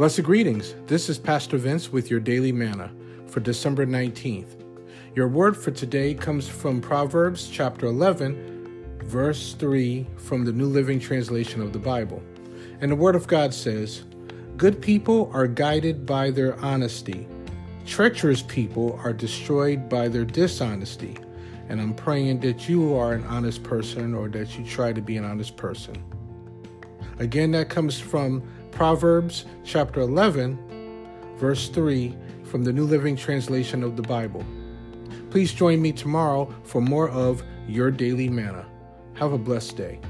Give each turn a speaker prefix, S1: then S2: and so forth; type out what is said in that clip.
S1: Blessed greetings. This is Pastor Vince with your daily manna for December 19th. Your word for today comes from Proverbs chapter 11, verse 3 from the New Living Translation of the Bible. And the word of God says, Good people are guided by their honesty. Treacherous people are destroyed by their dishonesty. And I'm praying that you are an honest person or that you try to be an honest person. Again, that comes from Proverbs chapter 11, verse 3 from the New Living Translation of the Bible. Please join me tomorrow for more of Your Daily Manna. Have a blessed day.